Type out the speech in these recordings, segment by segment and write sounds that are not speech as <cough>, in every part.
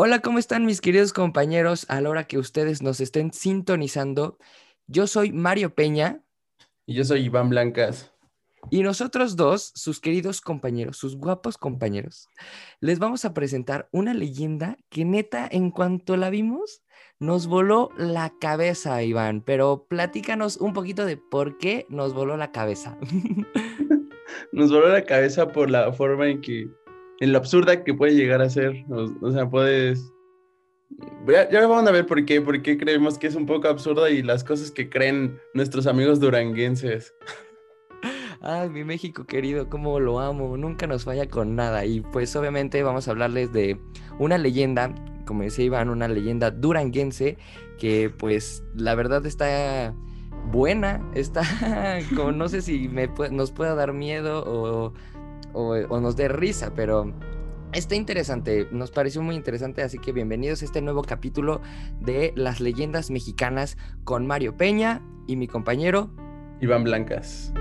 Hola, ¿cómo están mis queridos compañeros? A la hora que ustedes nos estén sintonizando, yo soy Mario Peña. Y yo soy Iván Blancas. Y nosotros dos, sus queridos compañeros, sus guapos compañeros, les vamos a presentar una leyenda que neta, en cuanto la vimos, nos voló la cabeza, Iván. Pero platícanos un poquito de por qué nos voló la cabeza. <laughs> nos voló la cabeza por la forma en que, en lo absurda que puede llegar a ser. O, sea, puedes... Ya, ya vamos a ver por qué, por qué creemos que es un poco absurda y las cosas que creen nuestros amigos duranguenses. Ay, <laughs> mi México querido, cómo lo amo, nunca nos falla con nada. Y pues obviamente vamos a hablarles de una leyenda, como decía Iván, una leyenda duranguense que pues la verdad está buena, está <laughs> no sé si me nos pueda dar miedo o, o nos dé risa, pero Está interesante, nos pareció muy interesante, así que bienvenidos a este nuevo capítulo de las leyendas mexicanas con Mario Peña y mi compañero Iván Blancas.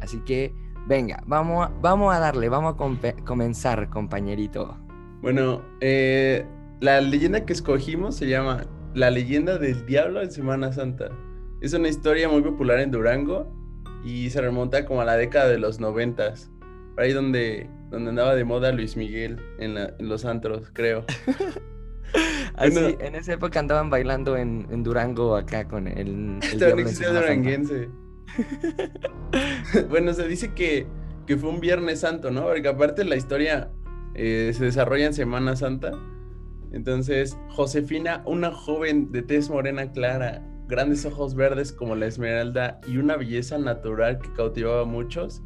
Así que, venga, vamos, vamos a darle, vamos a comenzar, compañerito. Bueno, eh, la leyenda que escogimos se llama La leyenda del diablo en Semana Santa. Es una historia muy popular en Durango y se remonta como a la década de los noventas. Por ahí donde, donde andaba de moda Luis Miguel en, los antros, creo. <laughs> Así, en esa época andaban bailando en, Durango acá con el... el duranguense. bueno, se dice que, fue un Viernes Santo, ¿no? Porque aparte la historia eh, se desarrolla en Semana Santa. Entonces, Josefina, una joven de tez morena clara, grandes ojos verdes como la esmeralda y una belleza natural que cautivaba a muchos,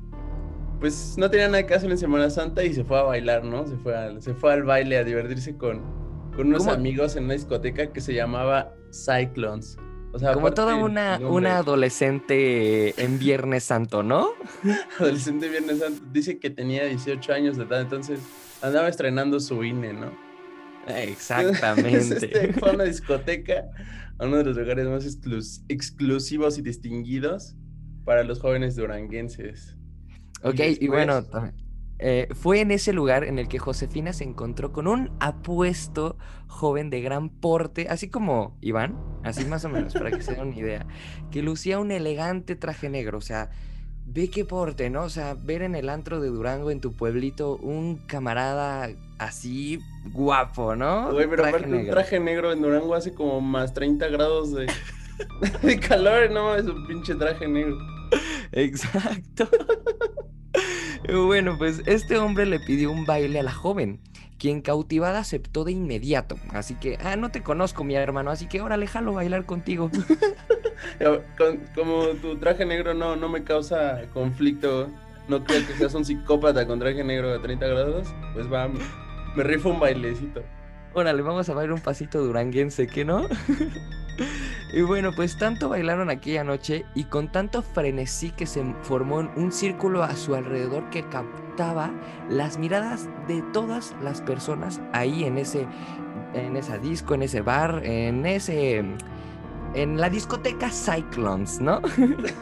pues no tenía nada que hacer en Semana Santa y se fue a bailar, ¿no? Se fue, al, se fue al baile a divertirse con, con unos amigos en una discoteca que se llamaba Cyclones. Como toda una, una adolescente en Viernes Santo, ¿no? <laughs> adolescente en Viernes Santo. Dice que tenía 18 años de edad, entonces andaba estrenando su INE, ¿no? Exactamente. este, fue a una discoteca, a uno de los lugares más exclusivos y distinguidos para los jóvenes duranguenses. Ok, y, bueno, eh, fue en ese lugar en el que Josefina se encontró con un apuesto joven de gran porte, así como Iván, así más o menos, para que se den una idea, que lucía un elegante traje negro, o sea, ve qué porte, ¿no? O sea, ver en el antro de Durango, en tu pueblito, un camarada así guapo, ¿no? Güey, pero aparte un traje negro en Durango hace como más 30 grados de, <laughs> de calor, no es un pinche traje negro. Exacto. <laughs> Bueno, pues este hombre le pidió un baile a la joven, quien cautivada aceptó de inmediato. Así que, ah, no te conozco, mi hermano, así que órale, jalo bailar contigo. <laughs> como tu traje negro no, no me causa conflicto, no creo que seas un psicópata con traje negro de 30 grados, pues va, me rifo un bailecito. Órale, vamos a bailar un pasito duranguense, ¿qué no? <laughs> y bueno, pues tanto bailaron aquella noche y con tanto frenesí que se formó un círculo a su alrededor que captaba las miradas de todas las personas ahí en ese en esa disco, en ese bar, en ese en la discoteca Cyclones, ¿no?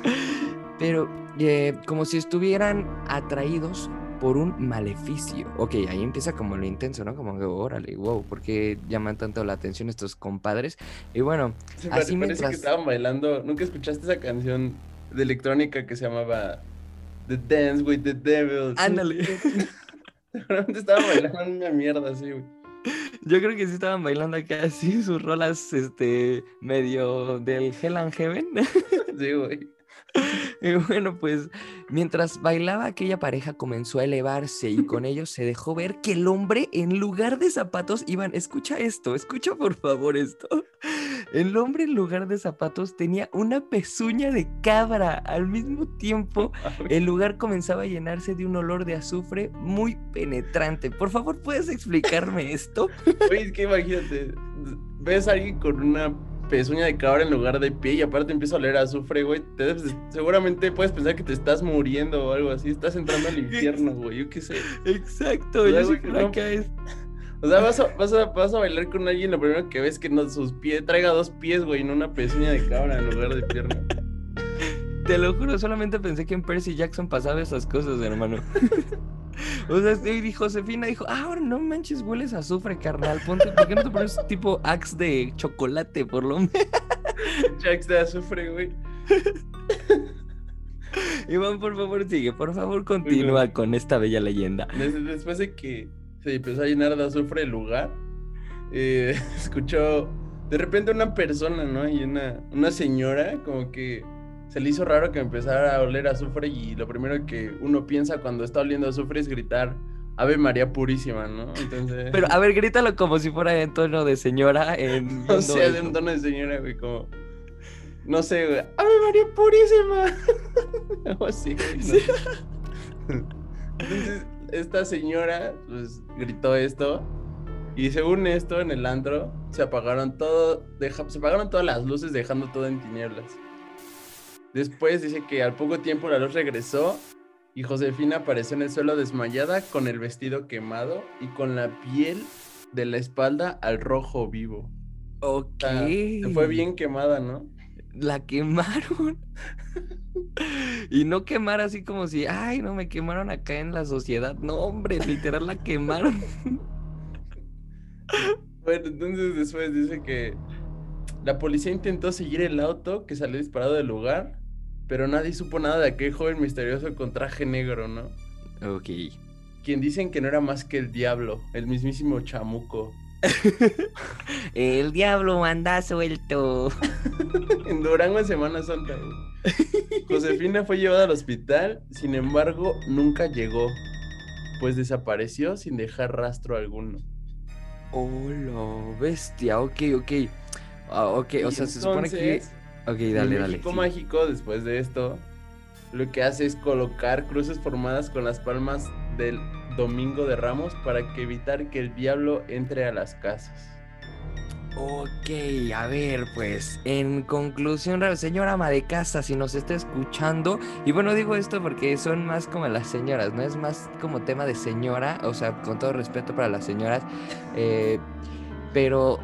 <laughs> Pero eh, como si estuvieran atraídos por un maleficio. Ok, ahí empieza como lo intenso, ¿no? Como que, órale, wow, ¿por qué llaman tanto la atención estos compadres? Y bueno, así mientras... Parece que estaban bailando, ¿nunca escuchaste esa canción de electrónica que se llamaba The Dance with the Devil? Ándale. <laughs> Realmente estaban bailando una mierda así, güey. Yo creo que sí estaban bailando acá así sus rolas, este, medio del Hell and Heaven. sí, güey. <laughs> Y bueno, pues mientras bailaba aquella pareja comenzó a elevarse y con ellos se dejó ver que el hombre en lugar de zapatos, Iván, escucha esto, escucha por favor esto. <laughs> El hombre en lugar de zapatos tenía una pezuña de cabra. Al mismo tiempo, <laughs> el lugar comenzaba a llenarse de un olor de azufre muy penetrante. Por favor, ¿puedes explicarme esto? Oye, es que imagínate, ves a alguien con una pezuña de cabra en lugar de pie y aparte empieza a oler a azufre, güey, seguramente puedes pensar que te estás muriendo o algo así, estás entrando al infierno, güey, yo qué sé. Exacto, o sea, yo es... <laughs> O sea, vas a, vas, a, vas a, bailar con alguien, lo primero que ves que no, sus pies, traiga dos pies, güey, no una pezuña de cabra en lugar de pierna. Te lo juro, solamente pensé que en Percy Jackson pasaba esas cosas, hermano. <laughs> <laughs> O sea, y Josefina dijo, ah, ahora no manches, hueles a azufre, carnal. Ponte, ¿por qué no te pones tipo axe de chocolate, por lo menos? <laughs> Axe de azufre, güey. <laughs> Iván, por favor, sigue. Por favor, continúa con esta bella leyenda. Después de que se empezó a llenar de azufre el lugar, eh, escuchó de repente una persona, ¿no? Y una, una señora, como que se le hizo raro que empezara a oler azufre y lo primero que uno piensa cuando está oliendo azufre es gritar Ave María Purísima, ¿no? Entonces... Pero a ver, grítalo como si fuera en tono de señora. En... <laughs> o sea, de un tono de señora, güey, como... No sé, güey. ¡Ave María Purísima! <laughs> Algo así, güey. Entonces, esta señora, pues, gritó esto. Y según esto, en el antro, se apagaron todo, se apagaron todas las luces, dejando todo en tinieblas. Después dice que al poco tiempo la luz regresó y Josefina apareció en el suelo desmayada con el vestido quemado y con la piel de la espalda al rojo vivo. Ok. fue bien quemada, ¿no? La quemaron. <laughs> y no quemar así como si, ay, no me quemaron acá en la sociedad. No, hombre, literal la quemaron. <laughs> bueno, entonces después dice que la policía intentó seguir el auto que salió disparado del lugar, pero nadie supo nada de aquel joven misterioso con traje negro, ¿no? Ok. Quien dicen que no era más que el diablo, el mismísimo chamuco. <laughs> el diablo anda suelto. <laughs> en Durango en Semana Santa. Josefina fue llevada al hospital, sin embargo, nunca llegó, pues desapareció sin dejar rastro alguno. Oh, bestia, ok, ok. Ah, ok, o sea, se supone que Ok, dale, dale. México mágico, después de esto, lo que hace es colocar cruces formadas con las palmas del Domingo de Ramos para que evitar que el diablo entre a las casas. Ok, a ver, pues, en conclusión, señora ama de casa, si nos está escuchando, y bueno, digo esto porque son más como las señoras, ¿no? Es más como tema de señora, o sea, con todo respeto para las señoras, eh, pero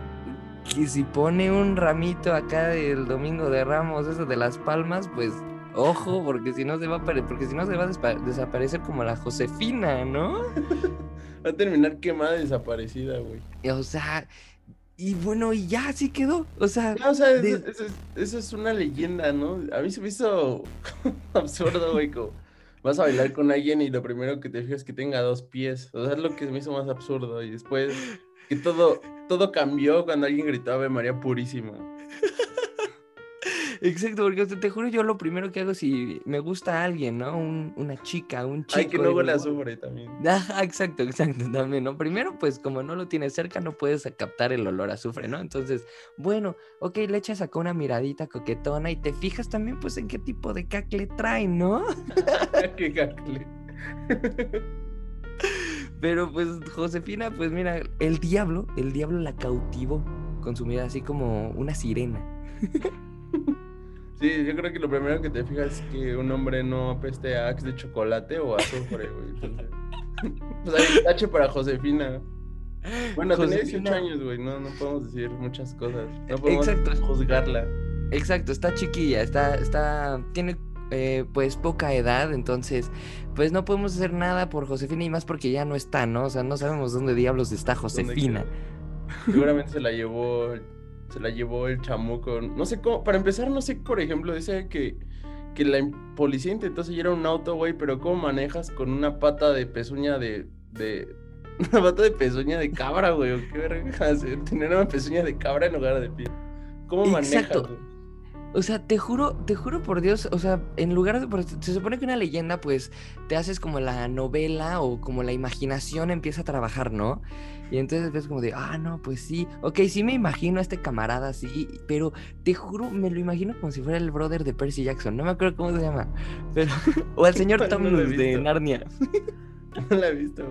que si pone un ramito acá del domingo de Ramos, eso de las palmas, pues ojo, porque si no se va a porque si no se va a desaparecer como la Josefina, ¿no? <laughs> va a terminar quemada y desaparecida, güey. O sea, y bueno, y ya así quedó. O sea, o sea eso, es una leyenda, ¿no? A mí se me hizo <laughs> absurdo, güey. Vas a bailar con alguien y lo primero que te fijas es que tenga dos pies. O sea, es lo que me hizo más absurdo. Y después que todo, todo cambió cuando alguien gritaba María Purísima. <laughs> Exacto, porque te juro, yo lo primero que hago si me gusta a alguien, ¿no? una chica, un chico. Ay, que luego la sufre también. exacto, exacto, también, ¿no? Primero, pues como no lo tienes cerca, no puedes captar el olor a azufre, ¿no? Entonces, bueno, ok, le echas acá una miradita coquetona y te fijas también, pues, en qué tipo de cacle trae, ¿no? <laughs> ¿Qué cacle? <laughs> Pero pues Josefina, pues mira, el diablo, el diablo la cautivó con su mirada así como una sirena. Sí, yo creo que lo primero que te fijas es que un hombre no apeste a axe de chocolate o azufre, güey. pues <laughs> hay tache para Josefina. Bueno, tiene 18 años, güey, no, no podemos decir muchas cosas. No podemos juzgarla. Exacto, está chiquilla, está, está, tiene eh, pues poca edad, entonces pues no podemos hacer nada por Josefina y más porque ya no está, ¿no? O sea, no sabemos dónde diablos está Josefina. Seguramente se la llevó, se la llevó el chamuco. No sé cómo, para empezar, no sé, por ejemplo, dice que, que la policía intentó seguir a un auto, güey, pero ¿cómo manejas con una pata de pezuña de, de <laughs> una pata de pezuña de cabra, güey? ¿Qué verga tener una pezuña de cabra en lugar de pie? ¿Cómo manejas? O sea, te juro, te juro por Dios, o sea, en lugar de, se supone que una leyenda, pues, te haces como la novela o como la imaginación empieza a trabajar, ¿no? Y entonces ves como de, ah, no, pues sí, ok, sí me imagino a este camarada así, pero te juro, me lo imagino como si fuera el brother de Percy Jackson, no me acuerdo cómo se llama, pero, <laughs> o al <laughs> señor Tom de Narnia. <laughs> No la he visto.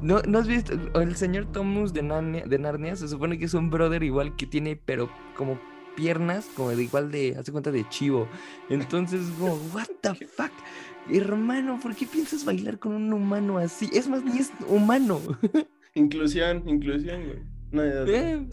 ¿No, ¿No has visto? El señor Tomus de Narnia, de Narnia se supone que es un brother igual que tiene, pero como piernas como de igual de, hace cuenta de chivo. Entonces, como, <laughs> what the fuck? Hermano, ¿por qué piensas bailar con un humano así? Es más, ni es humano. <laughs> Inclusión, inclusión, güey. No eh,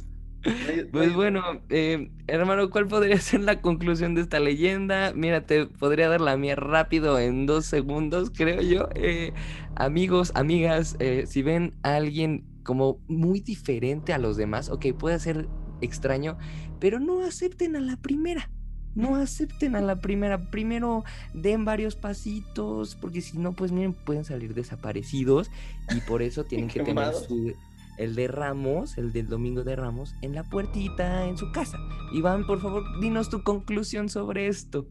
Pues bueno, eh, hermano, ¿cuál podría <laughs> ser la conclusión de esta leyenda? Mira, te podría dar la mía rápido en dos segundos, creo yo. Eh, amigos, amigas, si ven a alguien como muy diferente a los demás, ok, puede ser extraño, pero no acepten a la primera. No acepten a la primera. Primero den varios pasitos, porque si no, pues miren, pueden salir desaparecidos y por eso <laughs> tienen que tener su, el de Ramos, el del domingo de Ramos, en la puertita en su casa. Iván, por favor, dinos tu conclusión sobre esto.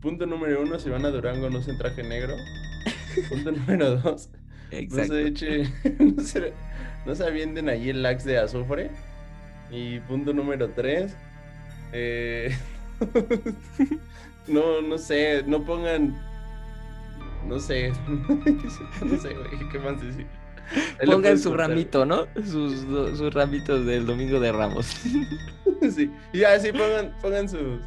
Punto número uno, si van a Durango no se traje negro. Punto <laughs> número dos, no se eche, <laughs> no se, no se avienten allí el lax de azufre. Y punto número tres, eh, <laughs> no, no sé, no pongan, no sé, <laughs> no sé, güey, ¿qué más decir? Pongan su ramito, ¿no? Sus, sus ramitos del domingo de Ramos. <laughs> sí, y así pongan, pongan sus.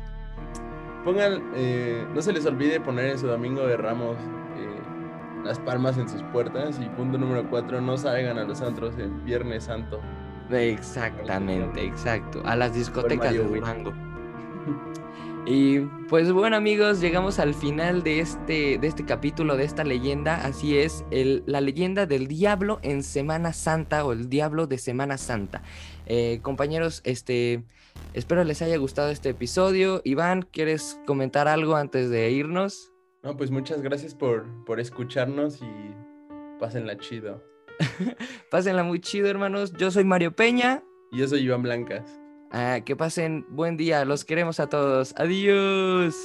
Pongan, eh, no se les olvide poner en su domingo de Ramos eh, las palmas en sus puertas. Y punto número cuatro, no salgan a los antros el Viernes Santo. Exactamente, exacto. A las discotecas de Durango. Y pues bueno amigos, llegamos al final de este, de este capítulo, de esta leyenda. Así es, el, la leyenda del diablo en Semana Santa o el diablo de Semana Santa. Eh, compañeros, este, espero les haya gustado este episodio. Iván, ¿quieres comentar algo antes de irnos? No, pues muchas gracias por, por escucharnos y pásenla chido. <laughs> pásenla muy chido, hermanos. Yo soy Mario Peña. Y yo soy Iván Blancas. Ah, que pasen buen día, los queremos a todos. Adiós.